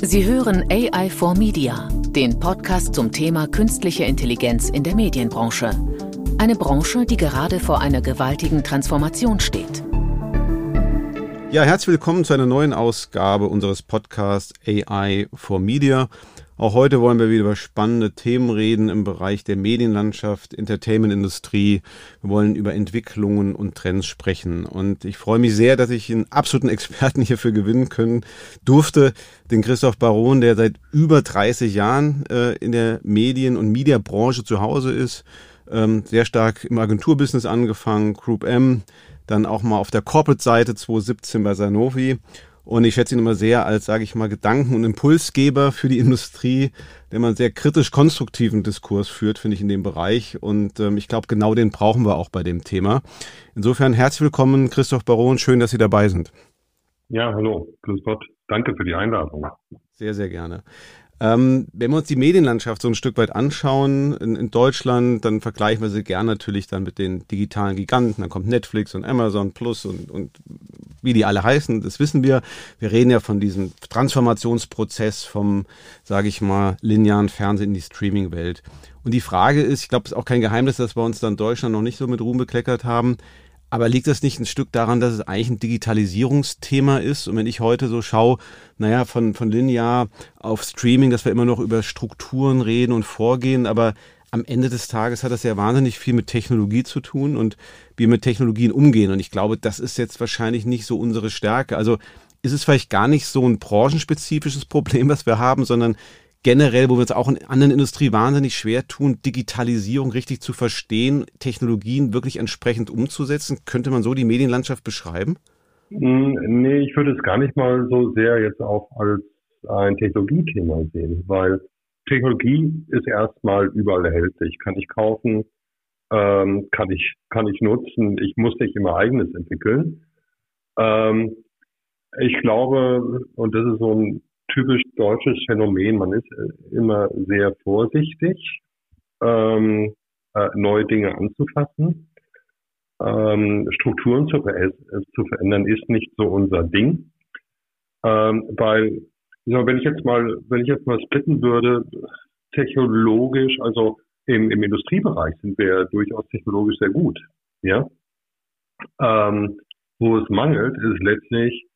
Sie hören AI for Media, den Podcast zum Thema künstliche Intelligenz in der Medienbranche. Eine Branche, die gerade vor einer gewaltigen Transformation steht. Ja, herzlich willkommen zu einer neuen Ausgabe unseres Podcasts AI for Media. Auch heute wollen wir wieder über spannende Themen reden im Bereich der Medienlandschaft, Entertainment-Industrie. Wir wollen über Entwicklungen und Trends sprechen. Und ich freue mich sehr, dass ich einen absoluten Experten hierfür gewinnen können durfte, den Christoph Baron, der seit über 30 Jahren äh, in der Medien- und Mediabranche zu Hause ist. Ähm, sehr stark im Agenturbusiness angefangen, Group M, dann auch mal auf der Corporate-Seite 2017 bei Sanofi und ich schätze ihn immer sehr als, sage ich mal, Gedanken- und Impulsgeber für die Industrie, der man sehr kritisch konstruktiven Diskurs führt, finde ich, in dem Bereich. Und ähm, ich glaube, genau den brauchen wir auch bei dem Thema. Insofern herzlich willkommen, Christoph Baron. Schön, dass Sie dabei sind. Ja, hallo. Grüß Gott. Danke für die Einladung. Sehr, sehr gerne. Ähm, wenn wir uns die Medienlandschaft so ein Stück weit anschauen in, in, Deutschland, dann vergleichen wir sie gern natürlich dann mit den digitalen Giganten. Dann kommt Netflix und Amazon Plus und, und wie die alle heißen, das wissen wir. Wir reden ja von diesem Transformationsprozess vom, sage ich mal, linearen Fernsehen in die Streaming-Welt. Und die Frage ist, ich glaube, es ist auch kein Geheimnis, dass wir uns dann Deutschland noch nicht so mit Ruhm bekleckert haben. Aber liegt das nicht ein Stück daran, dass es eigentlich ein Digitalisierungsthema ist? Und wenn ich heute so schaue, naja, von, von linear auf Streaming, dass wir immer noch über Strukturen reden und vorgehen, aber am Ende des Tages hat das ja wahnsinnig viel mit Technologie zu tun und wir mit Technologien umgehen. Und ich glaube, das ist jetzt wahrscheinlich nicht so unsere Stärke. Also ist es vielleicht gar nicht so ein branchenspezifisches Problem, was wir haben, sondern generell, wo wir uns auch in anderen Industrien wahnsinnig schwer tun, Digitalisierung richtig zu verstehen, Technologien wirklich entsprechend umzusetzen. Könnte man so die Medienlandschaft beschreiben? Hm, nee, ich würde es gar nicht mal so sehr jetzt auch als ein Technologiethema sehen, weil Technologie ist erstmal überall erhältlich. Kann ich kaufen, ähm, kann ich, kann ich nutzen. Ich muss nicht immer eigenes entwickeln. Ähm, ich glaube, und das ist so ein typisch deutsches Phänomen, man ist äh, immer sehr vorsichtig, ähm, äh, neue Dinge anzufassen. Ähm, Strukturen zu, ver zu, verändern ist nicht so unser Ding. Ähm, weil wenn ich jetzt mal, wenn ich jetzt mal splitten würde, technologisch, also im, im Industriebereich sind wir durchaus technologisch sehr gut. Ja. Ähm, wo es mangelt, ist letztlich,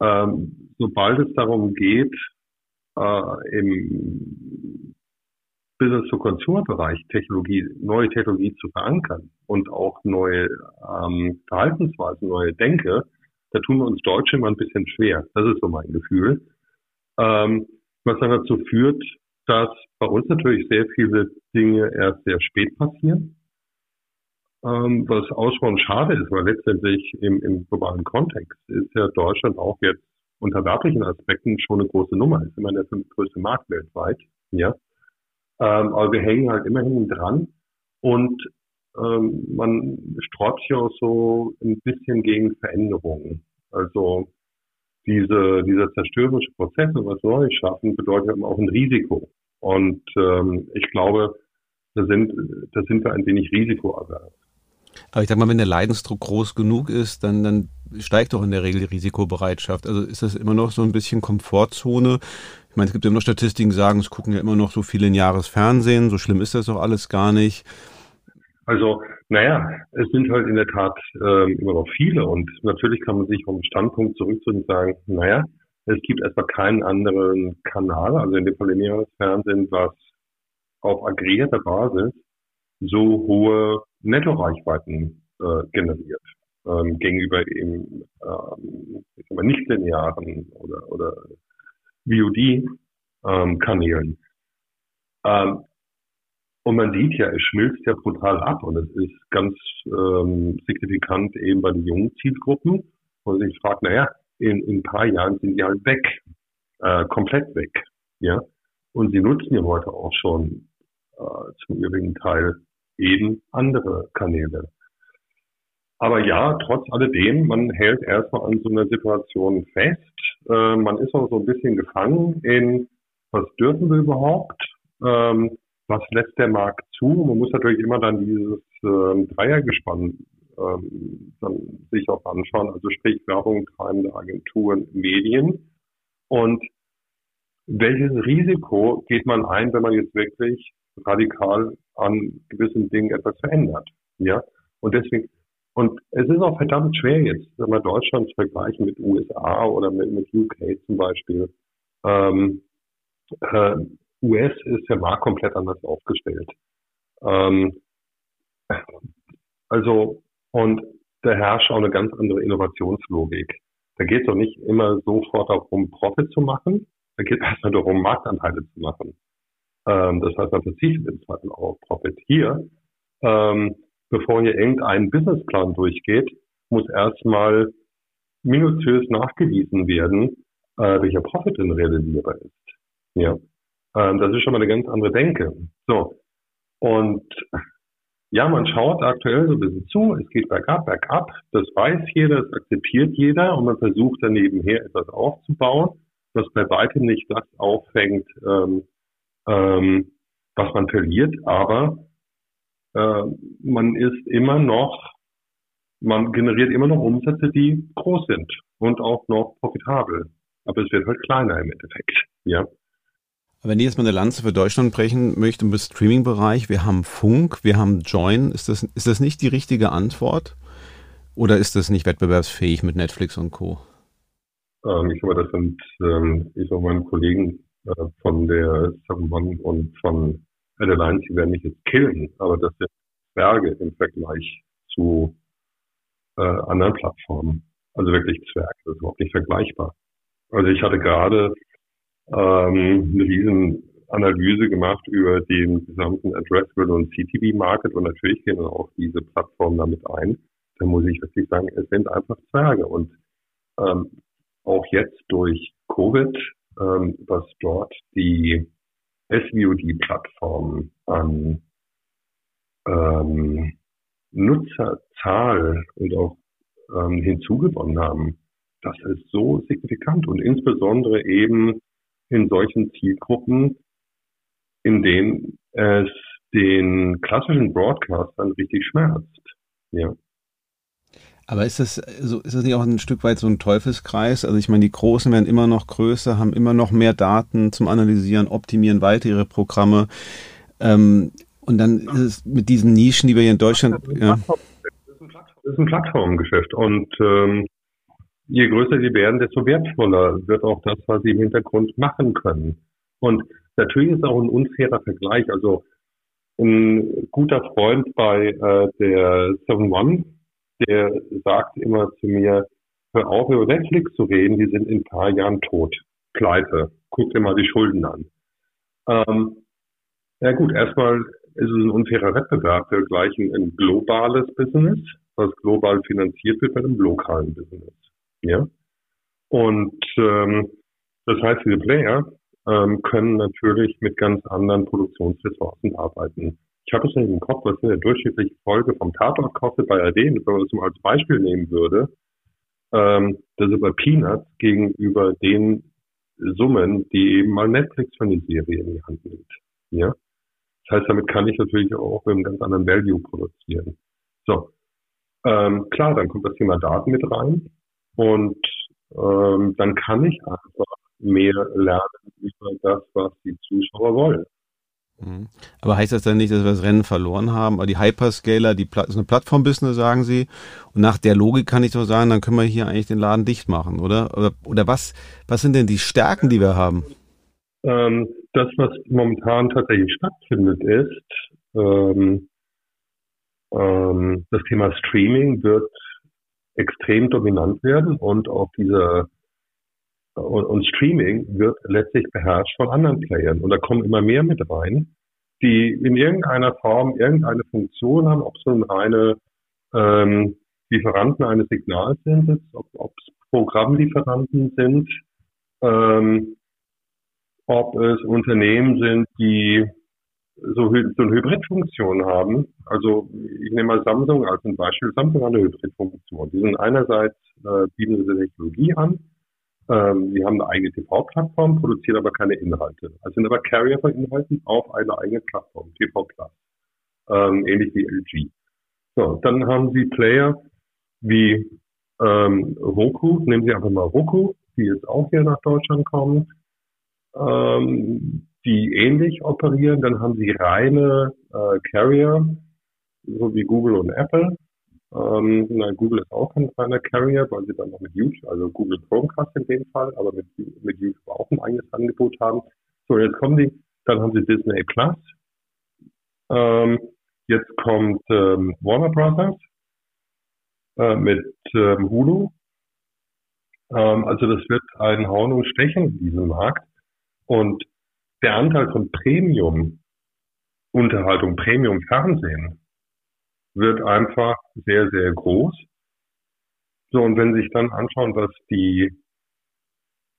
ähm, sobald es darum geht, äh, im Business-to-Consumer-Bereich Technologie, neue Technologie zu verankern und auch neue ähm, Verhaltensweisen, neue Denke, da tun wir uns Deutsche immer ein bisschen schwer. Das ist so mein Gefühl ähm, was dann dazu führt, dass bei uns natürlich sehr viele Dinge erst sehr spät passieren, ähm, was ausgesprochen schade ist, weil letztendlich im, im globalen Kontext ist ja Deutschland auch jetzt unter werblichen Aspekten schon eine große Nummer, ist immer der fünftgrößte Markt weltweit, ja. Ähm, aber wir hängen halt immer hinten dran und ähm, man sträubt sich auch so ein bisschen gegen Veränderungen. Also diese, dieser zerstörerische Prozess und was Neues schaffen, bedeutet eben auch ein Risiko. Und ähm, ich glaube, da sind, da sind wir ein wenig risikoavers. Aber ich sag mal, wenn der Leidensdruck groß genug ist, dann, dann steigt doch in der Regel die Risikobereitschaft. Also ist das immer noch so ein bisschen Komfortzone? Ich meine, es gibt immer noch Statistiken, die sagen, es gucken ja immer noch so viele in Jahres Fernsehen. So schlimm ist das doch alles gar nicht. Also, naja, es sind halt in der Tat ähm, immer noch viele und natürlich kann man sich vom Standpunkt zurückziehen und sagen, naja, es gibt erstmal keinen anderen Kanal, also in dem Fall im Fernsehen, was auf aggregierter Basis so hohe Nettoreichweiten äh, generiert ähm, gegenüber eben ähm, ich nicht linearen oder, oder VOD-Kanälen. Ähm, und man sieht ja, es schmilzt ja brutal ab und es ist ganz ähm, signifikant eben bei den jungen Zielgruppen, wo man sich fragt, naja, in, in ein paar Jahren sind die halt weg, äh, komplett weg, ja. Und sie nutzen ja heute auch schon äh, zum übrigen Teil eben andere Kanäle. Aber ja, trotz alledem, man hält erstmal an so einer Situation fest. Äh, man ist auch so ein bisschen gefangen in, was dürfen wir überhaupt? Ähm, was lässt der Markt zu? Man muss natürlich immer dann dieses äh, Dreiergespann ähm, dann sich auch anschauen, also sprich Werbung, treibende Agenturen, Medien. Und welches Risiko geht man ein, wenn man jetzt wirklich radikal an gewissen Dingen etwas verändert? Ja, und deswegen, und es ist auch verdammt schwer jetzt, wenn man Deutschland vergleichen mit USA oder mit, mit UK zum Beispiel. Ähm, äh, US ist der Markt komplett anders aufgestellt. Ähm, also, und da herrscht auch eine ganz andere Innovationslogik. Da geht es doch nicht immer sofort darum, Profit zu machen. Da geht es erstmal darum, Marktanteile zu machen. Ähm, das heißt, man verzichtet im Zweifel auch auf Profit. Hier, ähm, bevor hier irgendein Businessplan durchgeht, muss erstmal minutiös nachgewiesen werden, äh, welcher Profit denn realisierbar ist. Ja. Ähm, das ist schon mal eine ganz andere Denke. So. Und ja, man schaut aktuell so ein bisschen zu, es geht bergab, bergab, das weiß jeder, das akzeptiert jeder und man versucht dann nebenher etwas aufzubauen, was bei weitem nicht das auffängt, ähm, ähm, was man verliert, aber äh, man ist immer noch, man generiert immer noch Umsätze, die groß sind und auch noch profitabel. Aber es wird halt kleiner im Endeffekt, ja. Wenn ich jetzt mal eine Lanze für Deutschland brechen möchte im Streaming-Bereich, wir haben Funk, wir haben Join, ist das, ist das nicht die richtige Antwort? Oder ist das nicht wettbewerbsfähig mit Netflix und Co.? Ähm, ich glaube, das sind, ähm, ich sage meinen Kollegen äh, von der Seven One und von Adeline, die werden mich jetzt killen, aber das sind Zwerge im Vergleich zu äh, anderen Plattformen. Also wirklich Zwerge, das ist überhaupt nicht vergleichbar. Also ich hatte gerade ähm, eine riesen Analyse gemacht über den gesamten Addressable und CTV Market und natürlich gehen auch diese Plattformen damit ein. Da muss ich wirklich sagen, es sind einfach Zwerge und ähm, auch jetzt durch Covid, ähm, was dort die SVOD-Plattformen an ähm, Nutzerzahl und auch ähm, hinzugewonnen haben, das ist so signifikant und insbesondere eben in solchen Zielgruppen, in denen es den klassischen Broadcastern richtig schmerzt. Ja. Aber ist das, so, ist das nicht auch ein Stück weit so ein Teufelskreis? Also ich meine, die Großen werden immer noch größer, haben immer noch mehr Daten zum Analysieren, optimieren weiter ihre Programme. Ähm, und dann ist es mit diesen Nischen, die wir hier in Deutschland. Ja. Das ist ein Plattformgeschäft. Und ähm, je größer sie werden, desto wertvoller wird auch das, was sie im Hintergrund machen können. Und natürlich ist auch ein unfairer Vergleich. Also ein guter Freund bei äh, der 7-One, der sagt immer zu mir, hör auf, über Netflix zu reden, die sind in ein paar Jahren tot. Pleite. Guck dir mal die Schulden an. Ähm, ja gut, erstmal ist es ein unfairer Wettbewerb. Wir gleichen ein globales Business, was global finanziert wird, mit einem lokalen Business. Ja? Und ähm, das heißt, diese Player ähm, können natürlich mit ganz anderen Produktionsressourcen arbeiten. Ich habe es nicht im Kopf, was eine durchschnittliche Folge vom Tatort kostet bei AD, wenn man das mal als Beispiel nehmen würde, ähm, das ist über Peanuts gegenüber den Summen, die eben mal Netflix für eine Serie in die Hand nimmt. Ja? Das heißt, damit kann ich natürlich auch mit einem ganz anderen Value produzieren. So. Ähm, klar, dann kommt das Thema Daten mit rein. Und ähm, dann kann ich einfach mehr lernen über das, was die Zuschauer wollen. Mhm. Aber heißt das dann nicht, dass wir das Rennen verloren haben? Aber die Hyperscaler, die Pla ist eine Plattform-Business, sagen Sie. Und nach der Logik kann ich doch sagen, dann können wir hier eigentlich den Laden dicht machen, oder? Oder, oder was, was sind denn die Stärken, die wir haben? Ähm, das, was momentan tatsächlich stattfindet, ist, ähm, ähm, das Thema Streaming wird extrem dominant werden und auch diese und, und, Streaming wird letztlich beherrscht von anderen Playern. Und da kommen immer mehr mit rein, die in irgendeiner Form irgendeine Funktion haben, ob es nun reine ähm, Lieferanten eines Signals sind, ob es Programmlieferanten sind, ähm, ob es Unternehmen sind, die so, so eine Hybridfunktion haben. Also ich nehme mal Samsung als ein Beispiel. Samsung hat eine Hybridfunktion. Die sind einerseits äh, bieten sie Technologie an, ähm, die haben eine eigene TV-Plattform, produzieren aber keine Inhalte. Also sind aber Carrier von Inhalten auf einer eigenen Plattform, TV Plus. Ähm, ähnlich wie LG. So, dann haben sie Player wie ähm, Roku, nehmen Sie einfach mal Roku, die jetzt auch hier nach Deutschland kommen. ähm, die ähnlich operieren. Dann haben sie reine äh, Carrier, so wie Google und Apple. Ähm, nein, Google ist auch kein reiner Carrier, weil sie dann noch mit YouTube, also Google Chromecast in dem Fall, aber mit, mit YouTube auch ein eigenes Angebot haben. So, jetzt kommen die, dann haben sie Disney Plus. Ähm, jetzt kommt ähm, Warner Brothers äh, mit ähm, Hulu. Ähm, also das wird ein Hauen und Stechen in diesem Markt. Und der Anteil von Premium Unterhaltung, Premium Fernsehen wird einfach sehr, sehr groß. So, und wenn Sie sich dann anschauen, was die,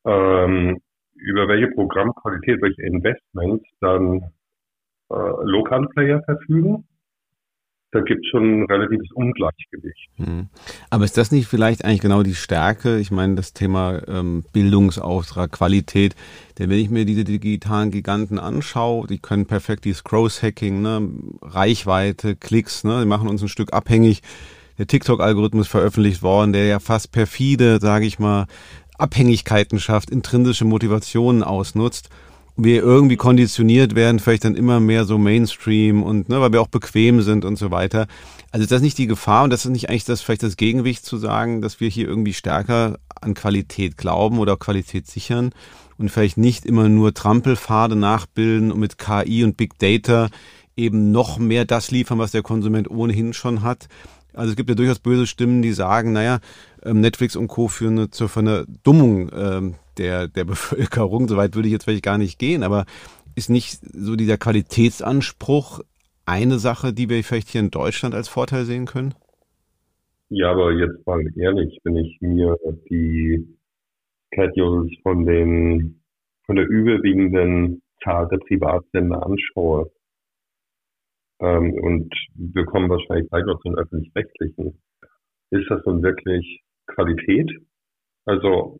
ähm, über welche Programmqualität, welche Investments dann äh, Lokalplayer verfügen, da gibt es schon ein relatives Ungleichgewicht. Hm. Aber ist das nicht vielleicht eigentlich genau die Stärke? Ich meine, das Thema ähm, Bildungsauftrag, Qualität, denn wenn ich mir diese digitalen Giganten anschaue, die können perfekt dieses Growth-Hacking, ne, Reichweite, Klicks, ne, die machen uns ein Stück abhängig. Der TikTok-Algorithmus veröffentlicht worden, der ja fast perfide, sage ich mal, Abhängigkeiten schafft, intrinsische Motivationen ausnutzt wir irgendwie konditioniert werden, vielleicht dann immer mehr so Mainstream und ne, weil wir auch bequem sind und so weiter. Also ist das nicht die Gefahr und das ist nicht eigentlich das vielleicht das Gegenwicht zu sagen, dass wir hier irgendwie stärker an Qualität glauben oder Qualität sichern und vielleicht nicht immer nur Trampelpfade nachbilden und mit KI und Big Data eben noch mehr das liefern, was der Konsument ohnehin schon hat. Also es gibt ja durchaus böse Stimmen, die sagen, naja, ähm, Netflix und Co. führen zur Verdummung ähm, der, der Bevölkerung. Soweit würde ich jetzt vielleicht gar nicht gehen, aber ist nicht so dieser Qualitätsanspruch eine Sache, die wir vielleicht hier in Deutschland als Vorteil sehen können? Ja, aber jetzt mal ehrlich, wenn ich mir die Schedules von den, von der überwiegenden Zahl der Privatsender anschaue, ähm, und wir kommen wahrscheinlich gleich noch zu den öffentlich-rechtlichen, ist das nun wirklich Qualität? Also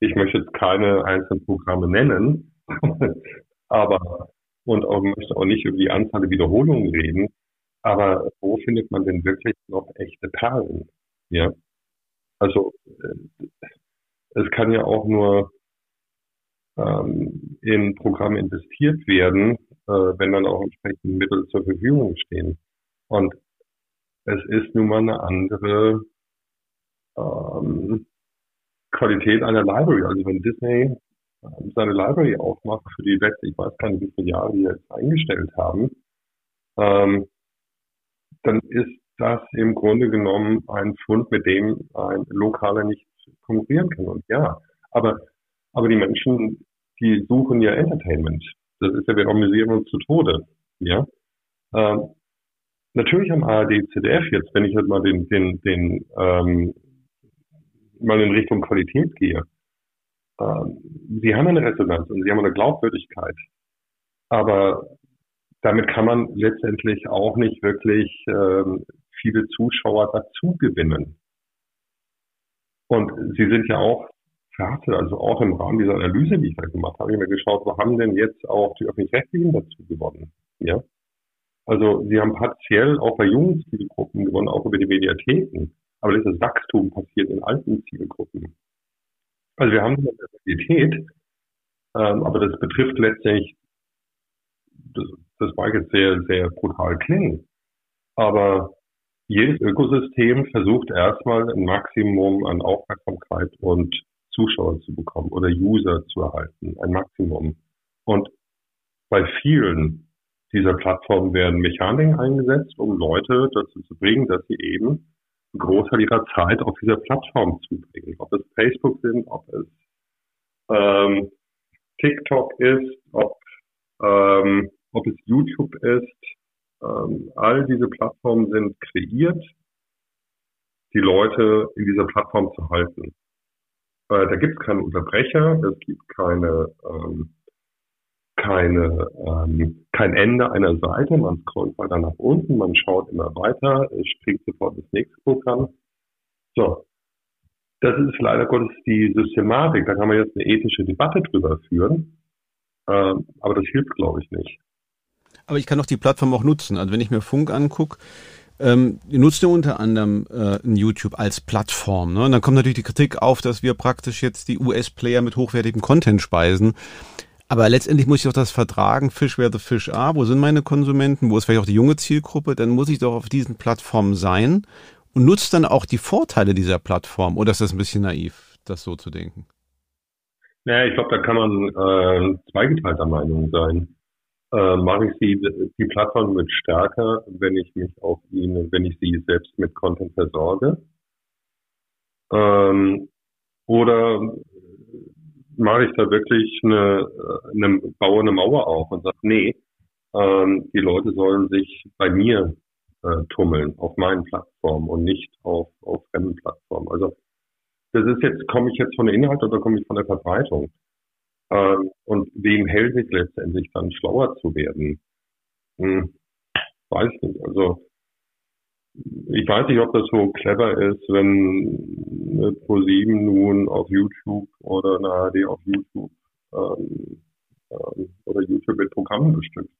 ich möchte jetzt keine einzelnen Programme nennen, aber und auch möchte auch nicht über die Anzahl der Wiederholungen reden. Aber wo findet man denn wirklich noch echte Perlen? Ja, also äh, es kann ja auch nur ähm, in Programme investiert werden, äh, wenn dann auch entsprechende Mittel zur Verfügung stehen. Und es ist nun mal eine andere ähm, Qualität einer Library. Also wenn Disney ähm, seine Library aufmacht für die letzten, ich weiß gar nicht, wie viele Jahre die jetzt eingestellt haben, ähm, dann ist das im Grunde genommen ein Fund, mit dem ein Lokaler nicht konkurrieren kann. Und ja, aber, aber die Menschen, die suchen ja Entertainment. Das ist ja, wir amüsieren uns zu Tode. Ja. Ähm, natürlich am ARD, ZDF jetzt, wenn ich jetzt mal den, den, den ähm, mal in Richtung Qualität gehe, ähm, sie haben eine Resonanz und sie haben eine Glaubwürdigkeit. Aber damit kann man letztendlich auch nicht wirklich ähm, viele Zuschauer dazu gewinnen. Und sie sind ja auch verhaftet, also auch im Rahmen dieser Analyse, die ich da gemacht habe, habe ich mir geschaut, wo haben denn jetzt auch die öffentlich-rechtlichen dazu gewonnen? Ja. Also sie haben partiell auch bei jungen Zielgruppen gewonnen, auch über die Mediatheken. Aber dieses Wachstum passiert in alten Zielgruppen. Also wir haben eine Diversität, ähm, aber das betrifft letztlich, das, das mag jetzt sehr, sehr brutal klingen, aber jedes Ökosystem versucht erstmal ein Maximum an Aufmerksamkeit und Zuschauer zu bekommen oder User zu erhalten, ein Maximum. Und bei vielen dieser Plattformen werden Mechaniken eingesetzt, um Leute dazu zu bringen, dass sie eben Großteil ihrer Zeit auf dieser Plattform zubringen. Ob es Facebook sind, ob es ähm, TikTok ist, ob, ähm, ob es YouTube ist. Ähm, all diese Plattformen sind kreiert, die Leute in dieser Plattform zu halten. Äh, da gibt es keine Unterbrecher, es gibt keine ähm, keine, ähm, kein Ende einer Seite. Man scrollt weiter nach unten, man schaut immer weiter, springt sofort das nächste Programm. So. Das ist leider Gottes die Systematik. Da kann man jetzt eine ethische Debatte drüber führen. Ähm, aber das hilft, glaube ich, nicht. Aber ich kann doch die Plattform auch nutzen. Also wenn ich mir Funk angucke, ähm, nutzt ja unter anderem äh, YouTube als Plattform. Ne? Und dann kommt natürlich die Kritik auf, dass wir praktisch jetzt die US-Player mit hochwertigem Content speisen. Aber letztendlich muss ich doch das vertragen, Fish where the fish are, wo sind meine Konsumenten, wo ist vielleicht auch die junge Zielgruppe, dann muss ich doch auf diesen Plattformen sein und nutzt dann auch die Vorteile dieser Plattform. Oder ist das ein bisschen naiv, das so zu denken? Naja, ich glaube, da kann man äh, zweigeteilter Meinung sein. Äh, mache ich sie, die Plattform wird stärker, wenn ich mich auf ihnen, wenn ich sie selbst mit Content versorge? Ähm, oder mache ich da wirklich eine, eine baue eine Mauer auf und sage, nee, ähm, die Leute sollen sich bei mir äh, tummeln, auf meinen Plattformen und nicht auf, auf fremden Plattformen. Also das ist jetzt, komme ich jetzt von der Inhalt oder komme ich von der Verbreitung? Ähm, und wem hält es letztendlich dann schlauer zu werden? Hm, weiß nicht. Also ich weiß nicht, ob das so clever ist, wenn Pro7 nun auf YouTube oder eine ARD auf YouTube ähm, ähm, oder YouTube mit Programmen bestückt.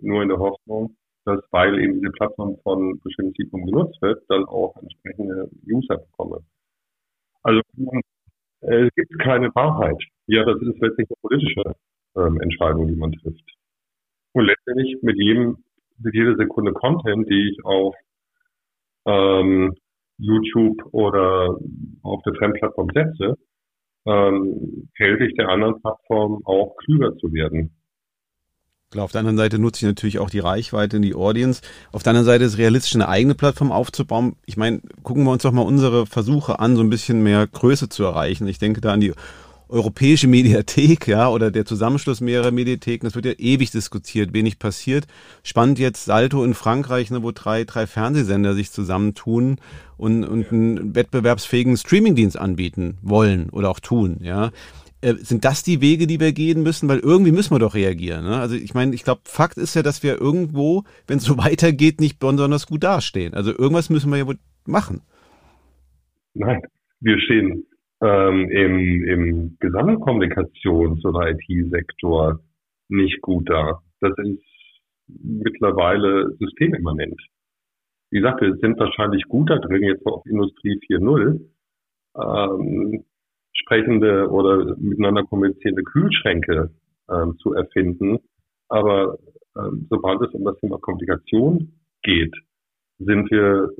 Nur in der Hoffnung, dass, weil eben diese Plattform von bestimmten Zielgruppen genutzt wird, dann auch entsprechende User bekomme. Also es gibt keine Wahrheit. Ja, das ist letztlich eine politische ähm, Entscheidung, die man trifft. Und letztendlich mit jedem, mit jeder Sekunde Content, die ich auf ähm, YouTube oder auf der Fremdplattform setze, ähm, helfe ich der anderen Plattform auch klüger zu werden. Klar, auf der anderen Seite nutze ich natürlich auch die Reichweite und die Audience. Auf der anderen Seite ist realistisch, eine eigene Plattform aufzubauen. Ich meine, gucken wir uns doch mal unsere Versuche an, so ein bisschen mehr Größe zu erreichen. Ich denke da an die europäische Mediathek, ja, oder der Zusammenschluss mehrerer Mediatheken, das wird ja ewig diskutiert, wenig passiert. Spannend jetzt Salto in Frankreich, ne, wo drei, drei Fernsehsender sich zusammentun und, und einen wettbewerbsfähigen Streamingdienst anbieten wollen oder auch tun, ja. Äh, sind das die Wege, die wir gehen müssen? Weil irgendwie müssen wir doch reagieren. Ne? Also ich meine, ich glaube, Fakt ist ja, dass wir irgendwo, wenn es so weitergeht, nicht besonders gut dastehen. Also irgendwas müssen wir ja wohl machen. Nein, wir stehen ähm, im, im Gesamtkommunikations- oder IT-Sektor nicht gut da. Das ist mittlerweile systemimmanent. Wie gesagt, wir sind wahrscheinlich gut da drin, jetzt auf Industrie 4.0, ähm, sprechende oder miteinander kommunizierende Kühlschränke ähm, zu erfinden. Aber ähm, sobald es um das Thema Kommunikation geht, sind wir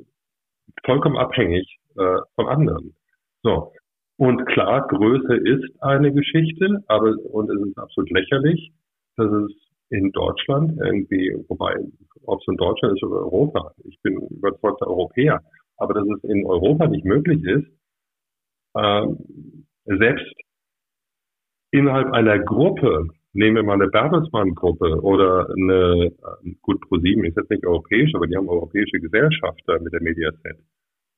vollkommen abhängig äh, von anderen. So, und klar, Größe ist eine Geschichte, aber und es ist absolut lächerlich, dass es in Deutschland irgendwie, wobei, ob es in Deutschland ist oder Europa, ich bin überzeugter Europäer, aber dass es in Europa nicht möglich ist, äh, selbst innerhalb einer Gruppe, nehmen wir mal eine Bertelsmann-Gruppe oder eine, äh, gut, ProSieben ist jetzt nicht europäisch, aber die haben europäische Gesellschafter mit der Mediaset.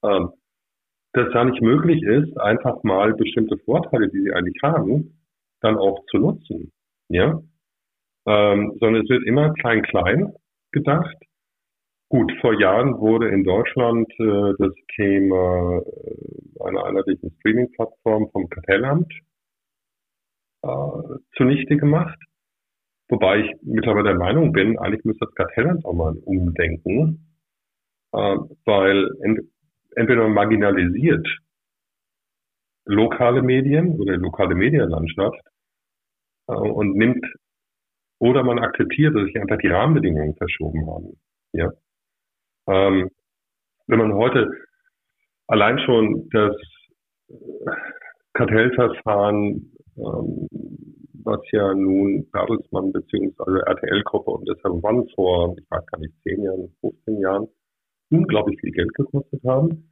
Ähm, dass da nicht möglich ist, einfach mal bestimmte Vorteile, die sie eigentlich haben, dann auch zu nutzen. Ja? Ähm, sondern es wird immer klein-klein gedacht. Gut, vor Jahren wurde in Deutschland äh, das Thema äh, einer einheitlichen Streaming-Plattform vom Kartellamt äh, zunichte gemacht. Wobei ich mittlerweile der Meinung bin, eigentlich müsste das Kartellamt auch mal umdenken, äh, weil entweder marginalisiert lokale Medien oder lokale Medienlandschaft äh, und nimmt oder man akzeptiert, dass sich einfach die Rahmenbedingungen verschoben haben. Ja. Ähm, wenn man heute allein schon das Kartellverfahren, ähm, was ja nun Bertelsmann bzw. RTL-Gruppe und deshalb One vor, ich weiß gar nicht, 10 Jahren, 15 Jahren unglaublich viel Geld gekostet haben.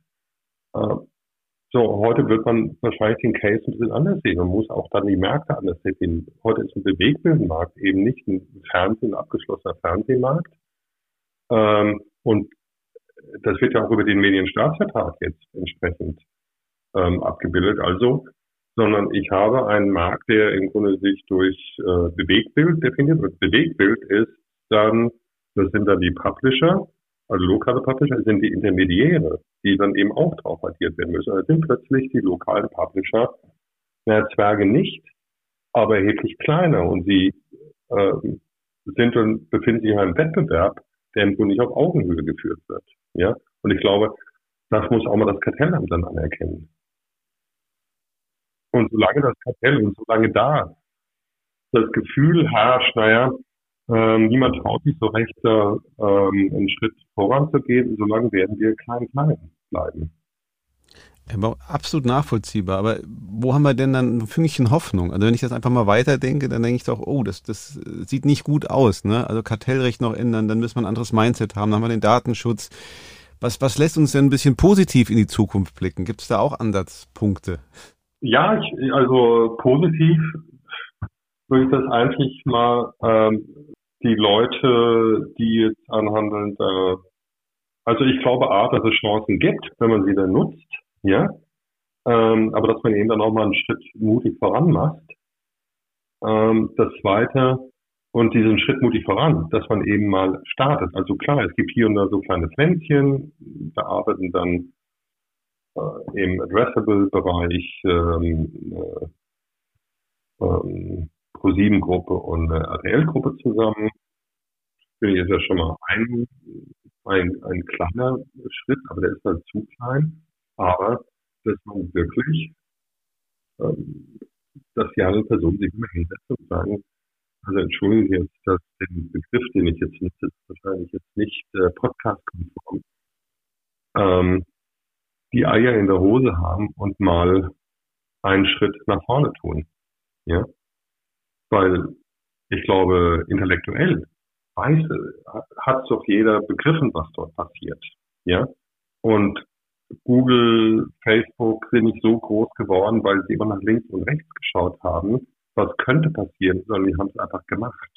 Äh, so, heute wird man wahrscheinlich den Case ein bisschen anders sehen. Man muss auch dann die Märkte anders sehen. Heute ist ein Bewegtbildmarkt eben nicht ein Fernsehen, ein abgeschlossener Fernsehmarkt. Ähm, und das wird ja auch über den Medienstaatsvertrag jetzt entsprechend ähm, abgebildet. Also, sondern ich habe einen Markt, der im Grunde sich durch äh, Bewegtbild definiert. Und Bewegtbild ist dann, das sind dann die Publisher, also lokale Publisher sind die Intermediäre, die dann eben auch drauf addiert werden müssen. Also sind plötzlich die lokalen Publisher Netzwerke nicht, aber erheblich kleiner und sie äh, sind und befinden sich in einem Wettbewerb, der im Grunde nicht auf Augenhöhe geführt wird. Ja, und ich glaube, das muss auch mal das Kartellamt dann anerkennen. Und solange das Kartell und solange da das Gefühl herrscht, naja, ähm, niemand traut sich so recht, ähm, einen Schritt voranzugehen, solange werden wir klein klein bleiben. Aber absolut nachvollziehbar. Aber wo haben wir denn dann ein Fünkchen Hoffnung? Also wenn ich das einfach mal weiterdenke, dann denke ich doch, oh, das, das sieht nicht gut aus. Ne? Also Kartellrecht noch ändern, dann müssen wir ein anderes Mindset haben, dann haben wir den Datenschutz. Was, was lässt uns denn ein bisschen positiv in die Zukunft blicken? Gibt es da auch Ansatzpunkte? Ja, ich, also positiv würde ich das eigentlich mal ähm, die Leute, die jetzt anhandeln, äh, also ich glaube A, dass es Chancen gibt, wenn man sie dann nutzt ja. Ähm, aber dass man eben dann auch mal einen Schritt mutig voran macht. Ähm, das zweite, und diesen Schritt mutig voran, dass man eben mal startet. Also klar, es gibt hier und da so kleine Pflänzchen, da arbeiten dann äh, im Addressable-Bereich ähm, äh, ähm, Pro7-Gruppe und eine RTL-Gruppe zusammen. Finde ich ist ja schon mal ein, ein, ein kleiner Schritt, aber der ist halt zu klein aber dass man wirklich, ähm, dass die andere Person sich immer hinsetzt und sagen, also entschuldigen Sie jetzt, dass den Begriff, den ich jetzt nutze, wahrscheinlich jetzt nicht äh, podcast-konform, ähm, die Eier in der Hose haben und mal einen Schritt nach vorne tun. Ja? Weil ich glaube, intellektuell weiß, hat doch jeder begriffen, was dort passiert. Ja? Und Google, Facebook sind nicht so groß geworden, weil sie immer nach links und rechts geschaut haben, was könnte passieren, sondern die haben es einfach gemacht.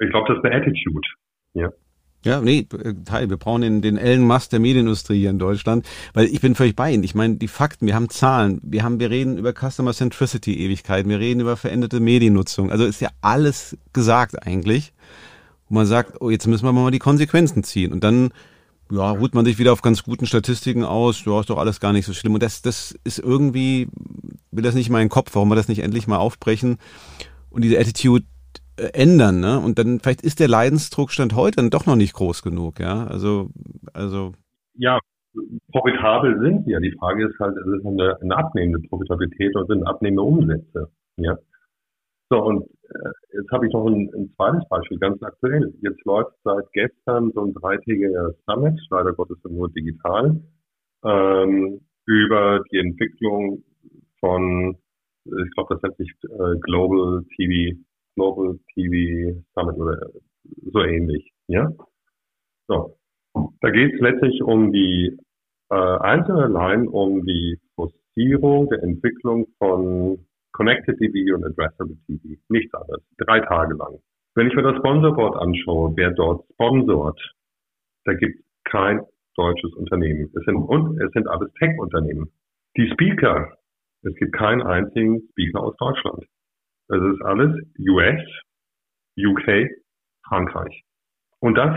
Ich glaube, das ist eine Attitude. Ja. Ja, nee, Teil. Wir brauchen den, den Elon Musk der Medienindustrie hier in Deutschland, weil ich bin völlig bei Ihnen. Ich meine, die Fakten, wir haben Zahlen, wir haben, wir reden über Customer Centricity Ewigkeiten, wir reden über veränderte Mediennutzung. Also ist ja alles gesagt eigentlich. Und man sagt, oh, jetzt müssen wir mal die Konsequenzen ziehen. Und dann ja, ruht man sich wieder auf ganz guten Statistiken aus, ja, ist doch alles gar nicht so schlimm. Und das, das ist irgendwie, will das nicht in meinen Kopf, warum wir das nicht endlich mal aufbrechen und diese Attitude äh, ändern, ne? Und dann vielleicht ist der Leidensdruck Stand heute dann doch noch nicht groß genug, ja. Also, also. Ja, profitabel sind wir. Die Frage ist halt, ist es eine, eine abnehmende Profitabilität oder sind abnehmende Umsätze, ja. So, und äh, jetzt habe ich noch ein, ein, zweites Beispiel, ganz aktuell. Jetzt läuft seit gestern so ein dreitägiger Summit, leider Gottes nur digital, ähm, über die Entwicklung von, ich glaube, das nennt sich äh, Global TV, Global TV Summit oder so ähnlich. Ja? So. Da geht es letztlich um die äh, einzelne Line, um die Forcierung der Entwicklung von Connected TV und Addressable TV. Nichts anderes. Drei Tage lang. Wenn ich mir das Sponsorboard anschaue, wer dort sponsort, da gibt es kein deutsches Unternehmen. Es sind, und es sind alles Tech-Unternehmen. Die Speaker, es gibt keinen einzigen Speaker aus Deutschland. Es ist alles US, UK, Frankreich. Und das,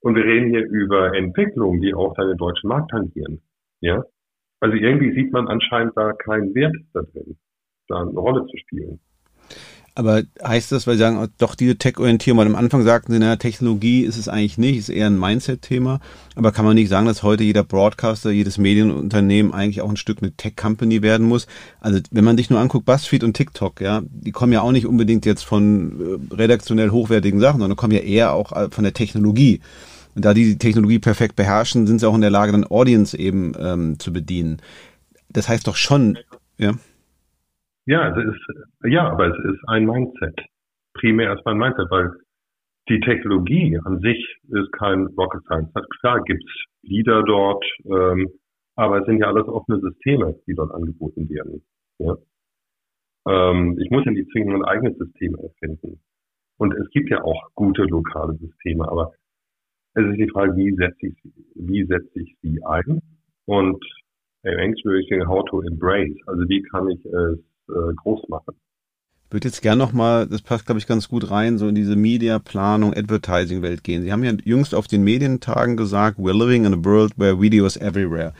und wir reden hier über Entwicklungen, die auch den deutschen Markt tangieren. Ja, also irgendwie sieht man anscheinend da keinen Wert da drin, da eine Rolle zu spielen. Aber heißt das, weil Sie sagen, doch diese Tech-Orientierung, weil am Anfang sagten Sie, naja, Technologie ist es eigentlich nicht, ist eher ein Mindset-Thema. Aber kann man nicht sagen, dass heute jeder Broadcaster, jedes Medienunternehmen eigentlich auch ein Stück eine Tech-Company werden muss? Also wenn man sich nur anguckt, BuzzFeed und TikTok, ja, die kommen ja auch nicht unbedingt jetzt von äh, redaktionell hochwertigen Sachen, sondern kommen ja eher auch äh, von der Technologie. Und da die die Technologie perfekt beherrschen, sind sie auch in der Lage, dann Audience eben ähm, zu bedienen. Das heißt doch schon, ja. Ja, es ist, ja, aber es ist ein Mindset. Primär erstmal ein Mindset, weil die Technologie an sich ist kein Rocket Science. Klar gibt's Lieder dort, ähm, aber es sind ja alles offene Systeme, die dort angeboten werden. Ja? Ähm, ich muss ja nicht zwingend ein eigenes System erfinden. Und es gibt ja auch gute lokale Systeme, aber es ist die Frage, wie setze ich, wie setze ich sie ein? Und im Englisch würde ich sagen, how to embrace. Also wie kann ich es äh, groß machen? Ich würde jetzt gerne nochmal, das passt glaube ich ganz gut rein, so in diese Media-Planung, Advertising-Welt gehen. Sie haben ja jüngst auf den Medientagen gesagt, we're living in a world where video is everywhere.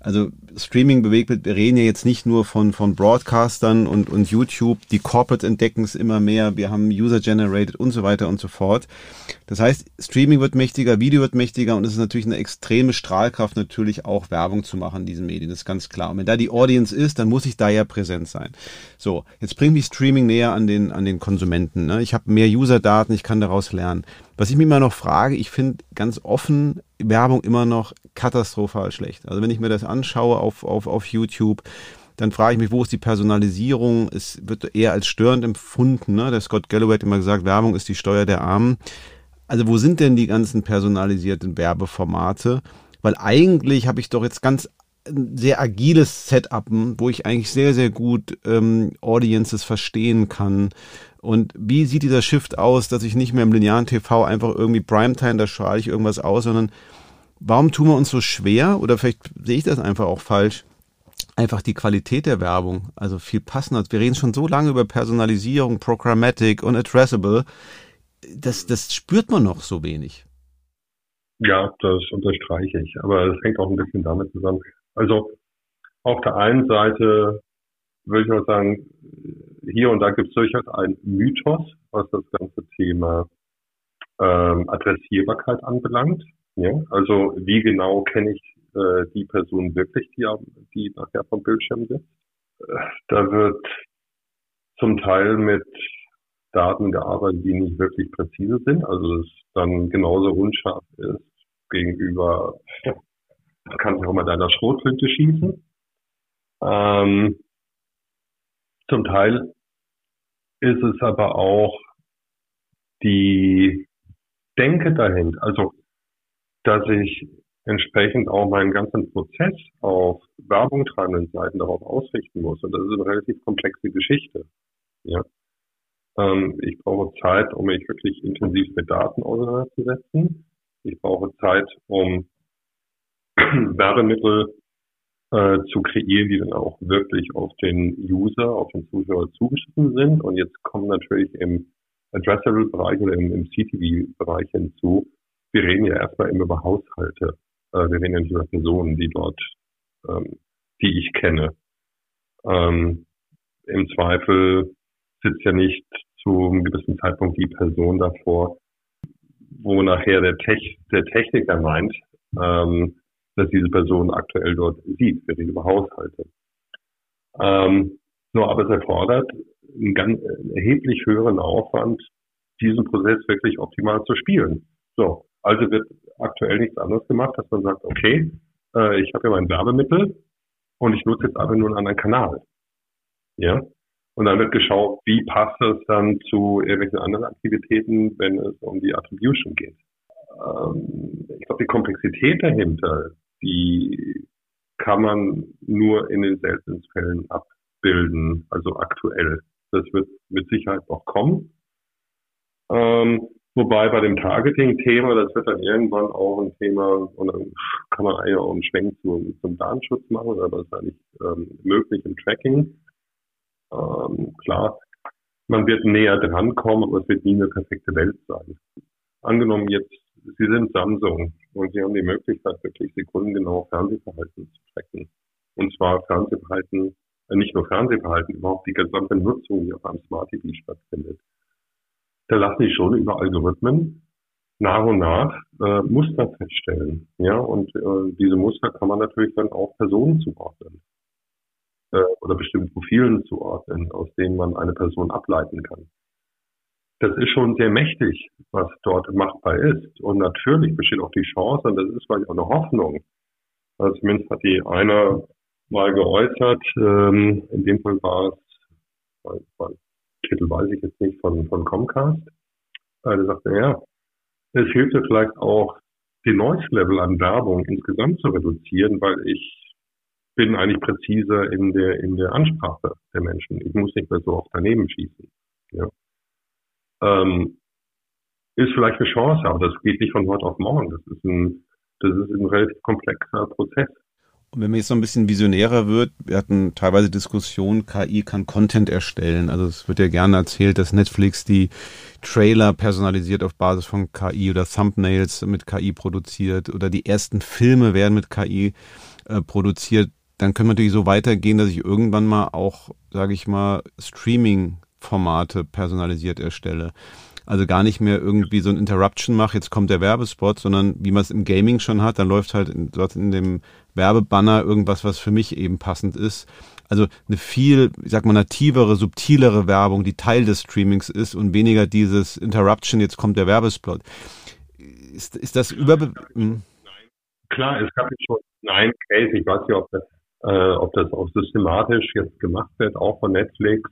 Also Streaming bewegt wird, wir reden ja jetzt nicht nur von, von Broadcastern und, und YouTube, die Corporates entdecken es immer mehr, wir haben User-Generated und so weiter und so fort. Das heißt, Streaming wird mächtiger, Video wird mächtiger und es ist natürlich eine extreme Strahlkraft, natürlich auch Werbung zu machen in diesen Medien, das ist ganz klar. Und wenn da die Audience ist, dann muss ich da ja präsent sein. So, jetzt bringt mich Streaming näher an den, an den Konsumenten. Ne? Ich habe mehr User-Daten, ich kann daraus lernen. Was ich mir immer noch frage, ich finde ganz offen Werbung immer noch katastrophal schlecht. Also wenn ich mir das anschaue auf, auf, auf YouTube, dann frage ich mich, wo ist die Personalisierung? Es wird eher als störend empfunden. Ne? Der Scott Galloway hat immer gesagt, Werbung ist die Steuer der Armen. Also wo sind denn die ganzen personalisierten Werbeformate? Weil eigentlich habe ich doch jetzt ganz sehr agiles Setup, wo ich eigentlich sehr, sehr gut ähm, Audiences verstehen kann und wie sieht dieser Shift aus, dass ich nicht mehr im linearen TV einfach irgendwie Primetime, da strahle ich irgendwas aus, sondern warum tun wir uns so schwer, oder vielleicht sehe ich das einfach auch falsch, einfach die Qualität der Werbung, also viel passender. Wir reden schon so lange über Personalisierung, Programmatic und Addressable. Das, das spürt man noch so wenig. Ja, das unterstreiche ich. Aber es hängt auch ein bisschen damit zusammen. Also auf der einen Seite würde ich mal sagen, hier und da gibt es durchaus einen Mythos, was das ganze Thema ähm, Adressierbarkeit anbelangt. Ja? Also wie genau kenne ich äh, die Person wirklich, die, die nachher vom Bildschirm sitzt. Äh, da wird zum Teil mit Daten gearbeitet, die nicht wirklich präzise sind, also es dann genauso unscharf ist gegenüber, ja, kannst auch mal deiner Schrotflinte schießen. Ähm, zum Teil ist es aber auch die Denke dahin, also dass ich entsprechend auch meinen ganzen Prozess auf Werbung treibenden Seiten darauf ausrichten muss. Und das ist eine relativ komplexe Geschichte. Ja. Ähm, ich brauche Zeit, um mich wirklich intensiv mit Daten auseinanderzusetzen. Ich brauche Zeit, um Werbemittel äh, zu kreieren, die dann auch wirklich auf den User, auf den Zuschauer zugeschnitten sind. Und jetzt kommen natürlich im Addressable-Bereich oder im, im CTV-Bereich hinzu. Wir reden ja erstmal immer über Haushalte. Äh, wir reden ja nicht über Personen, die dort, ähm, die ich kenne. Ähm, Im Zweifel sitzt ja nicht zu einem gewissen Zeitpunkt die Person davor, wo nachher der, Tech, der Techniker meint, ähm, dass diese Person aktuell dort sieht. Wir reden über Haushalte. Ähm, nur aber es erfordert einen ganz erheblich höheren Aufwand, diesen Prozess wirklich optimal zu spielen. So, also wird aktuell nichts anderes gemacht, dass man sagt, okay, äh, ich habe ja mein Werbemittel und ich nutze jetzt aber nur einen anderen Kanal. Ja. Und dann wird geschaut, wie passt es dann zu irgendwelchen anderen Aktivitäten, wenn es um die Attribution geht. Ähm, ich glaube, die Komplexität dahinter, die kann man nur in den seltenen Fällen abbilden, also aktuell. Das wird mit Sicherheit noch kommen. Ähm, wobei bei dem Targeting-Thema, das wird dann irgendwann auch ein Thema, und dann kann man eigentlich auch einen Schwenk zum, zum Datenschutz machen, aber das ist eigentlich ähm, möglich im Tracking. Ähm, klar, man wird näher dran kommen, aber es wird nie eine perfekte Welt sein. Angenommen jetzt Sie sind Samsung und Sie haben die Möglichkeit, wirklich sekundengenau Fernsehverhalten zu tracken. Und zwar Fernsehverhalten, äh, nicht nur Fernsehverhalten, überhaupt die gesamte Nutzung, die auf einem Smart TV stattfindet. Da lassen Sie schon über Algorithmen nach und nach äh, Muster feststellen. Ja, und äh, diese Muster kann man natürlich dann auch Personen zuordnen äh, oder bestimmten Profilen zuordnen, aus denen man eine Person ableiten kann das ist schon sehr mächtig, was dort machbar ist. Und natürlich besteht auch die Chance, und das ist vielleicht auch eine Hoffnung. Also zumindest hat die einer mal geäußert, ähm, in dem Fall war es, weil, weil, Titel weiß ich jetzt nicht, von, von Comcast. Äh, der sagte, ja, es hilft ja vielleicht auch, die Noise-Level an Werbung insgesamt zu reduzieren, weil ich bin eigentlich präziser in der, in der Ansprache der Menschen. Ich muss nicht mehr so oft daneben schießen. Ja ähm, ist vielleicht eine Chance, aber das geht nicht von heute auf morgen. Das ist ein, das ist ein relativ komplexer Prozess. Und wenn man jetzt so ein bisschen visionärer wird, wir hatten teilweise Diskussionen, KI kann Content erstellen. Also es wird ja gerne erzählt, dass Netflix die Trailer personalisiert auf Basis von KI oder Thumbnails mit KI produziert oder die ersten Filme werden mit KI äh, produziert. dann können wir natürlich so weitergehen, dass ich irgendwann mal auch, sage ich mal, Streaming-Formate personalisiert erstelle. Also gar nicht mehr irgendwie so ein Interruption mache, jetzt kommt der Werbespot, sondern wie man es im Gaming schon hat, dann läuft halt in, dort in dem Werbebanner irgendwas, was für mich eben passend ist. Also eine viel, ich sag mal, nativere, subtilere Werbung, die Teil des Streamings ist und weniger dieses Interruption, jetzt kommt der Werbespot. Ist, ist das über... Hm? Klar, es gab schon einen Case, ich weiß nicht, ob das, äh, ob das auch systematisch jetzt gemacht wird, auch von Netflix,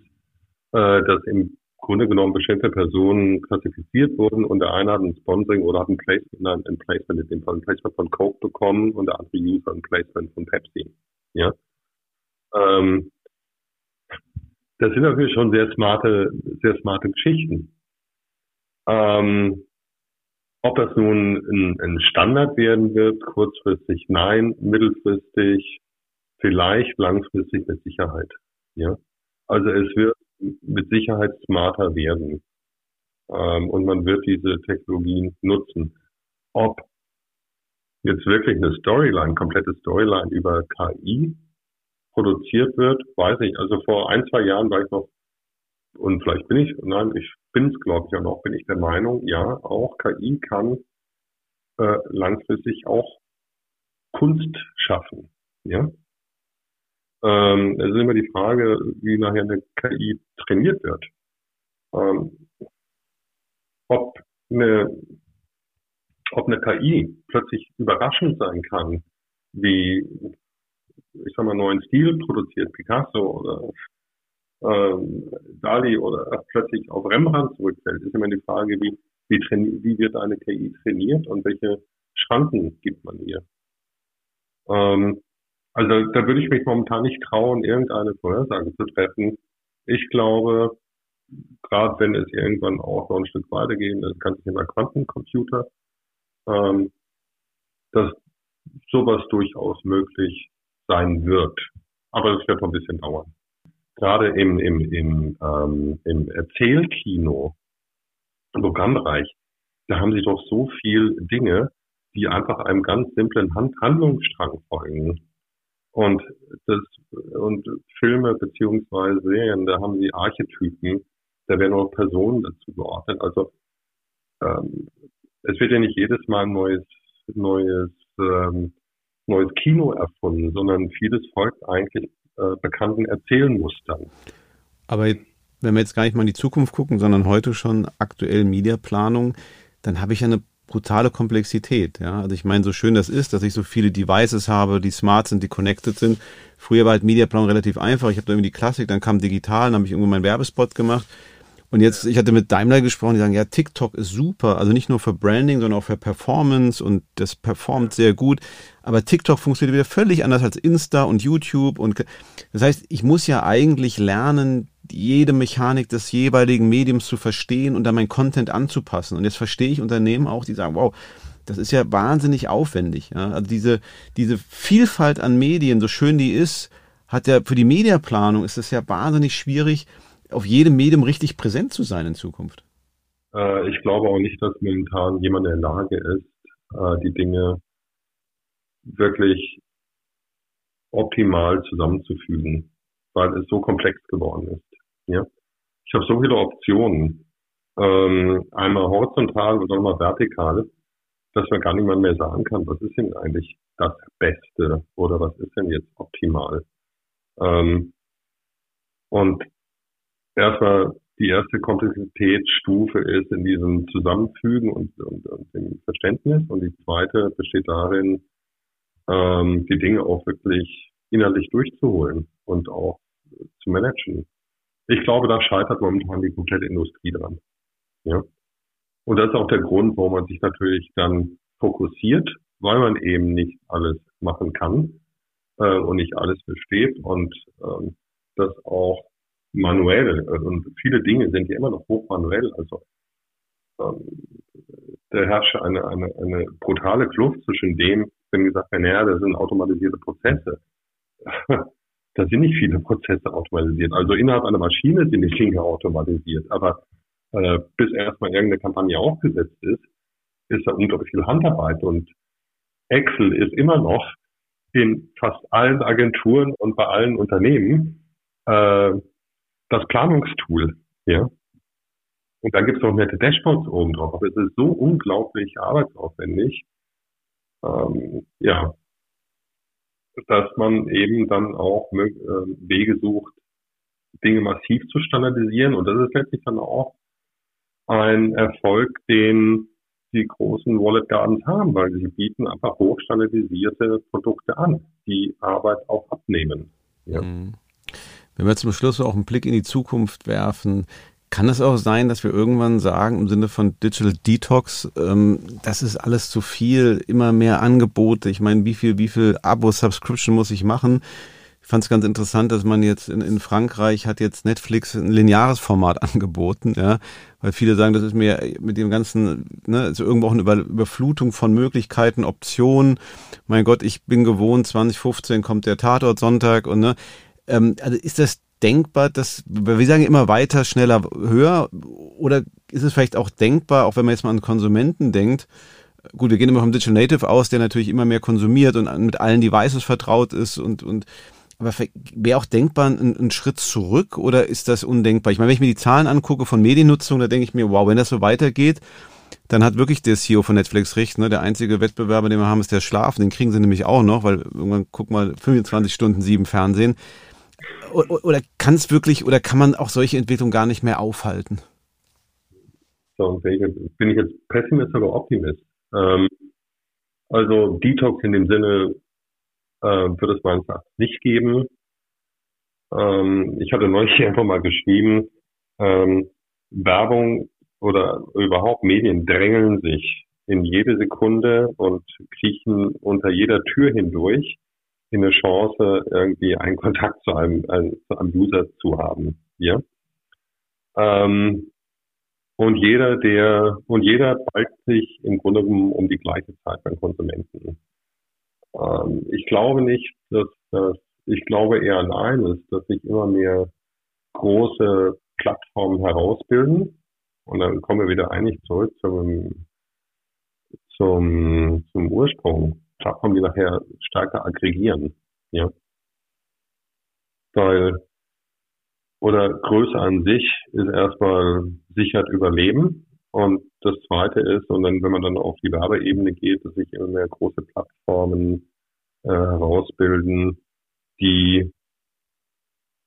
äh, dass im Grunde genommen bestimmte Personen klassifiziert wurden und der eine hat ein Sponsoring oder hat ein Placement, ein Placement in dem Fall ein Placement von Coke bekommen und der andere User ein Placement von Pepsi. Ja. Ähm, das sind natürlich schon sehr smarte, sehr smarte Geschichten. Ähm, ob das nun ein, ein Standard werden wird, kurzfristig nein, mittelfristig vielleicht, langfristig mit Sicherheit. Ja. Also es wird mit Sicherheit smarter werden. Ähm, und man wird diese Technologien nutzen. Ob jetzt wirklich eine Storyline, komplette Storyline über KI produziert wird, weiß ich. Also vor ein, zwei Jahren war ich noch, und vielleicht bin ich, nein, ich bin es, glaube ich, auch noch, bin ich der Meinung, ja, auch KI kann äh, langfristig auch Kunst schaffen. Ja, ähm, es ist immer die Frage, wie nachher eine KI trainiert wird. Ähm, ob eine, ob eine KI plötzlich überraschend sein kann, wie, ich sag mal, neuen Stil produziert, Picasso oder ähm, Dali oder plötzlich auf Rembrandt zurückfällt, ist immer die Frage, wie, wie, wie wird eine KI trainiert und welche Schranken gibt man ihr. Ähm, also da würde ich mich momentan nicht trauen, irgendeine Vorhersage zu treffen. Ich glaube, gerade wenn es irgendwann auch noch ein Stück weitergehen, das ganze Thema Quantencomputer, ähm, dass sowas durchaus möglich sein wird. Aber es wird noch ein bisschen dauern. Gerade im, im, im, ähm, im Erzählkino, im Programmbereich, da haben sie doch so viel Dinge, die einfach einem ganz simplen Hand Handlungsstrang folgen. Und das und Filme beziehungsweise Serien, da haben sie Archetypen, da werden auch Personen dazu geordnet. Also ähm, es wird ja nicht jedes Mal ein neues, neues, ähm, neues Kino erfunden, sondern vieles folgt eigentlich äh, bekannten Erzählmustern. Aber wenn wir jetzt gar nicht mal in die Zukunft gucken, sondern heute schon aktuell Mediaplanung, dann habe ich ja eine brutale Komplexität. Ja? Also ich meine, so schön das ist, dass ich so viele Devices habe, die smart sind, die connected sind. Früher war halt Mediaplan relativ einfach. Ich habe da irgendwie die Klassik, dann kam digital, dann habe ich irgendwo meinen Werbespot gemacht. Und jetzt, ich hatte mit Daimler gesprochen, die sagen, ja, TikTok ist super. Also nicht nur für Branding, sondern auch für Performance und das performt sehr gut. Aber TikTok funktioniert wieder völlig anders als Insta und YouTube und das heißt, ich muss ja eigentlich lernen, jede Mechanik des jeweiligen Mediums zu verstehen und dann mein Content anzupassen. Und jetzt verstehe ich Unternehmen auch, die sagen, wow, das ist ja wahnsinnig aufwendig. Ja? Also diese, diese Vielfalt an Medien, so schön die ist, hat ja für die Mediaplanung ist es ja wahnsinnig schwierig, auf jedem Medium richtig präsent zu sein in Zukunft. Äh, ich glaube auch nicht, dass momentan jemand in der Lage ist, äh, die Dinge wirklich optimal zusammenzufügen, weil es so komplex geworden ist. Ja? Ich habe so viele Optionen, ähm, einmal horizontal und einmal vertikal, dass man gar niemand mehr sagen kann, was ist denn eigentlich das Beste oder was ist denn jetzt optimal. Ähm, und erstmal die erste Komplexitätsstufe ist in diesem Zusammenfügen und, und, und dem Verständnis und die zweite besteht darin, ähm, die Dinge auch wirklich innerlich durchzuholen und auch zu managen. Ich glaube, da scheitert momentan die komplette Industrie dran. Ja. Und das ist auch der Grund, warum man sich natürlich dann fokussiert, weil man eben nicht alles machen kann äh, und nicht alles versteht und ähm, das auch manuell und viele Dinge sind ja immer noch hochmanuell. Also ähm, da herrscht eine, eine, eine brutale Kluft zwischen dem, wenn gesagt wird, naja, das sind automatisierte Prozesse. Da sind nicht viele Prozesse automatisiert. Also innerhalb einer Maschine sind die Dinge automatisiert, aber äh, bis erstmal irgendeine Kampagne aufgesetzt ist, ist da unglaublich viel Handarbeit und Excel ist immer noch in fast allen Agenturen und bei allen Unternehmen äh, das Planungstool. Ja. Und dann gibt es noch nette Dashboards oben drauf. Aber es ist so unglaublich arbeitsaufwendig. Ähm, ja, dass man eben dann auch äh, Wege sucht, Dinge massiv zu standardisieren. Und das ist letztlich dann auch ein Erfolg, den die großen Wallet Gardens haben, weil sie bieten einfach hochstandardisierte Produkte an, die Arbeit auch abnehmen. Ja. Mhm. Wenn wir zum Schluss auch einen Blick in die Zukunft werfen, kann es auch sein, dass wir irgendwann sagen, im Sinne von Digital Detox, ähm, das ist alles zu viel, immer mehr Angebote. Ich meine, wie viel, wie viel Abo-Subscription muss ich machen? Ich fand es ganz interessant, dass man jetzt in, in Frankreich hat jetzt Netflix ein lineares Format angeboten, ja, weil viele sagen, das ist mir mit dem ganzen, ne, ist irgendwo auch eine Über, Überflutung von Möglichkeiten, Optionen. Mein Gott, ich bin gewohnt, 2015 kommt der Tatort Sonntag und ne, ähm, also ist das denkbar, dass wir sagen immer weiter, schneller, höher? Oder ist es vielleicht auch denkbar, auch wenn man jetzt mal an Konsumenten denkt, gut, wir gehen immer vom Digital Native aus, der natürlich immer mehr konsumiert und mit allen Devices vertraut ist und, und aber wäre auch denkbar ein, ein, Schritt zurück oder ist das undenkbar? Ich meine, wenn ich mir die Zahlen angucke von Mediennutzung, da denke ich mir, wow, wenn das so weitergeht, dann hat wirklich der CEO von Netflix recht. Ne? Der einzige Wettbewerber, den wir haben, ist der Schlaf. Den kriegen sie nämlich auch noch, weil irgendwann guck mal 25 Stunden sieben Fernsehen. Oder kann es wirklich, oder kann man auch solche Entwicklungen gar nicht mehr aufhalten? So, bin ich jetzt Pessimist oder Optimist? Ähm, also Detox in dem Sinne äh, wird es meines Erachtens nicht geben. Ähm, ich hatte neulich einfach mal geschrieben, ähm, Werbung oder überhaupt Medien drängeln sich in jede Sekunde und kriechen unter jeder Tür hindurch eine Chance, irgendwie einen Kontakt zu einem, ein, zu einem User zu haben. Ja? Ähm, und jeder, der, und jeder balgt sich im Grunde genommen um die gleiche Zeit beim Konsumenten. Ähm, ich glaube nicht, dass das, ich glaube eher an eines, dass sich immer mehr große Plattformen herausbilden. Und dann kommen wir wieder eigentlich zurück zum, zum, zum Ursprung. Plattformen, die nachher stärker aggregieren. Ja. Weil, oder Größe an sich ist erstmal sichert Überleben. Und das zweite ist, und dann, wenn man dann auf die Werbeebene geht, dass sich immer mehr große Plattformen äh, herausbilden, die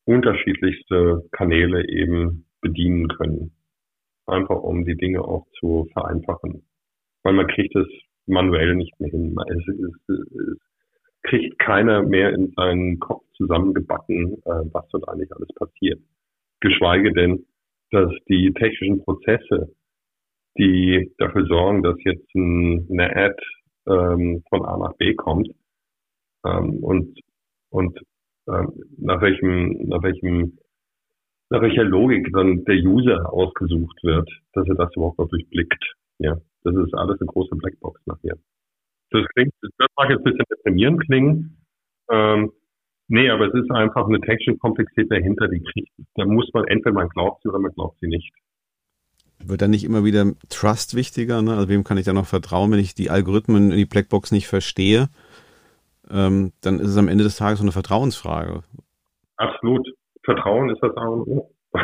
unterschiedlichste Kanäle eben bedienen können. Einfach um die Dinge auch zu vereinfachen. Weil man kriegt es manuell nicht mehr hin. Es, es, es kriegt keiner mehr in seinen Kopf zusammengebacken, äh, was dort eigentlich alles passiert. Geschweige denn, dass die technischen Prozesse, die dafür sorgen, dass jetzt ein, eine Ad ähm, von A nach B kommt ähm, und und ähm, nach welchem nach welchem nach welcher Logik dann der User ausgesucht wird, dass er das überhaupt noch durchblickt. Ja, das ist alles eine große Blackbox nachher. Das klingt, das mag jetzt ein bisschen deprimierend klingen. Ähm, nee, aber es ist einfach eine technische Komplexität dahinter, die kriegt. Da muss man entweder man glaubt sie oder man glaubt sie nicht. Wird dann nicht immer wieder Trust wichtiger? Ne? Also wem kann ich da noch vertrauen, wenn ich die Algorithmen in die Blackbox nicht verstehe? Ähm, dann ist es am Ende des Tages so eine Vertrauensfrage. Absolut. Vertrauen ist das A und O.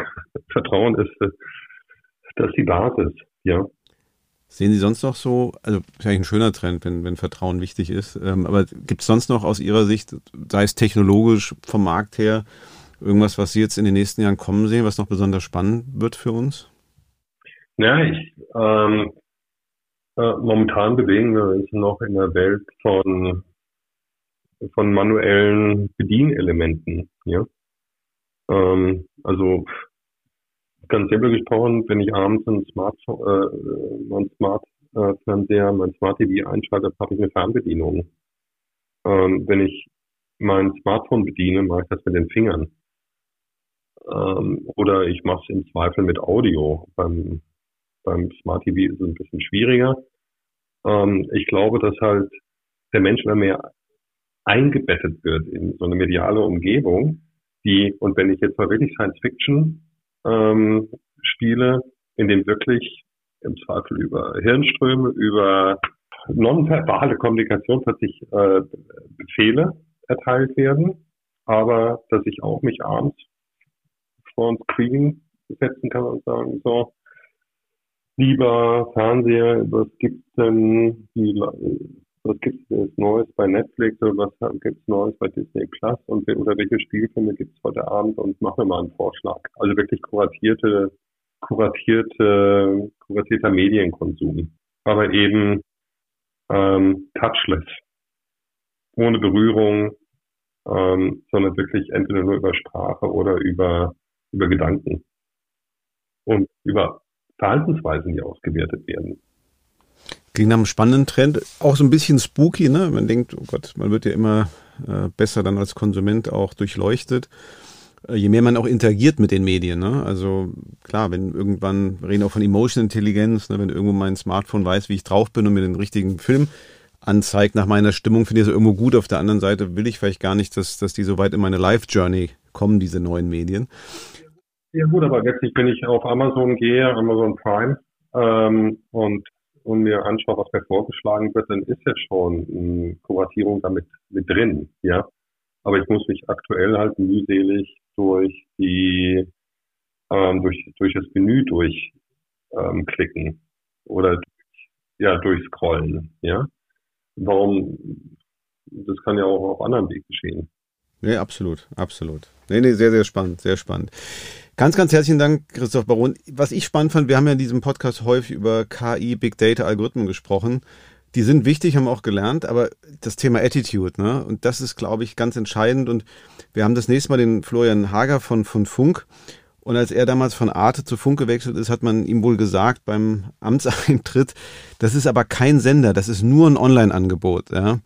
Vertrauen ist, äh, das ist die Basis, ja. Sehen Sie sonst noch so, also ist eigentlich ein schöner Trend, wenn, wenn Vertrauen wichtig ist, ähm, aber gibt es sonst noch aus Ihrer Sicht, sei es technologisch vom Markt her, irgendwas, was Sie jetzt in den nächsten Jahren kommen sehen, was noch besonders spannend wird für uns? Ja, ich, ähm, äh, momentan bewegen wir uns noch in der Welt von, von manuellen Bedienelementen. Ja? Ähm, also ganz simpel gesprochen, wenn ich abends ein Smartphone, äh, mein Smart äh, Fernseher, mein Smart TV einschalte, habe ich eine Fernbedienung. Ähm, wenn ich mein Smartphone bediene, mache ich das mit den Fingern. Ähm, oder ich mache es im Zweifel mit Audio. Beim, beim Smart TV ist es ein bisschen schwieriger. Ähm, ich glaube, dass halt der Mensch immer mehr eingebettet wird in so eine mediale Umgebung, die, und wenn ich jetzt mal wirklich Science Fiction ähm, Spiele, in denen wirklich im Zweifel über Hirnströme, über nonverbale Kommunikation plötzlich äh, Befehle erteilt werden, aber dass ich auch mich abends vor ein Screen setzen kann und sagen, so, lieber Fernseher, was gibt's denn, die, was gibt's denn Neues bei Netflix oder was gibt's Neues bei Disney Plus und oder welche Spielfilme gibt's heute Abend und mach mir mal einen Vorschlag. Also wirklich kuratierte, kuratierte, kuratierter Medienkonsum. Aber eben ähm, touchless. Ohne Berührung, ähm, sondern wirklich entweder nur über Sprache oder über, über Gedanken. Und über Verhaltensweisen, die ausgewertet werden. Klingt nach einem spannenden Trend, auch so ein bisschen spooky, ne? Man denkt, oh Gott, man wird ja immer äh, besser dann als Konsument auch durchleuchtet. Äh, je mehr man auch interagiert mit den Medien, ne? Also klar, wenn irgendwann, wir reden auch von Emotion Intelligenz, ne? wenn irgendwo mein Smartphone weiß, wie ich drauf bin und mir den richtigen Film anzeigt nach meiner Stimmung, finde ich das irgendwo gut. Auf der anderen Seite will ich vielleicht gar nicht, dass, dass die so weit in meine Life-Journey kommen, diese neuen Medien. Ja gut, aber letztlich, wenn ich auf Amazon gehe, Amazon Prime, ähm, und, und mir anschaue, was mir vorgeschlagen wird, dann ist ja schon eine Kuratierung damit mit drin, ja. Aber ich muss mich aktuell halt mühselig durch die ähm, durch, durch das Menü durchklicken ähm, oder ja durchscrollen, ja. Warum? Das kann ja auch auf anderen Weg geschehen. Nee, absolut, absolut. Nee, nee, sehr, sehr spannend, sehr spannend. Ganz, ganz herzlichen Dank, Christoph Baron. Was ich spannend fand, wir haben ja in diesem Podcast häufig über KI, Big Data, Algorithmen gesprochen. Die sind wichtig, haben wir auch gelernt, aber das Thema Attitude, ne? Und das ist, glaube ich, ganz entscheidend. Und wir haben das nächste Mal den Florian Hager von, von Funk. Und als er damals von Arte zu Funk gewechselt ist, hat man ihm wohl gesagt beim Amtseintritt, das ist aber kein Sender, das ist nur ein Online-Angebot, ja.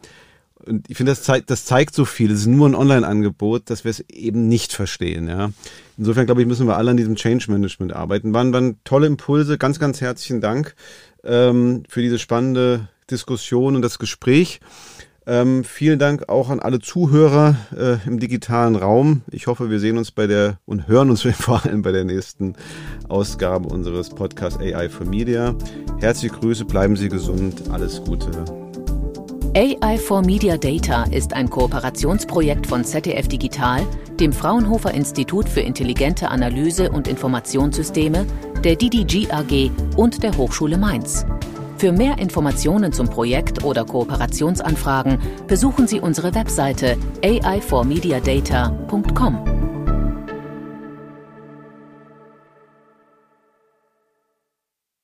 Und ich finde, das zeigt, das zeigt so viel. Es ist nur ein Online-Angebot, dass wir es eben nicht verstehen. Ja. Insofern, glaube ich, müssen wir alle an diesem Change-Management arbeiten. Waren, waren tolle Impulse. Ganz, ganz herzlichen Dank ähm, für diese spannende Diskussion und das Gespräch. Ähm, vielen Dank auch an alle Zuhörer äh, im digitalen Raum. Ich hoffe, wir sehen uns bei der und hören uns vor allem bei der nächsten Ausgabe unseres Podcasts AI for Media. Herzliche Grüße, bleiben Sie gesund, alles Gute. AI for Media Data ist ein Kooperationsprojekt von ZDF Digital, dem Fraunhofer Institut für intelligente Analyse und Informationssysteme, der DDG AG und der Hochschule Mainz. Für mehr Informationen zum Projekt oder Kooperationsanfragen besuchen Sie unsere Webseite ai4mediadata.com.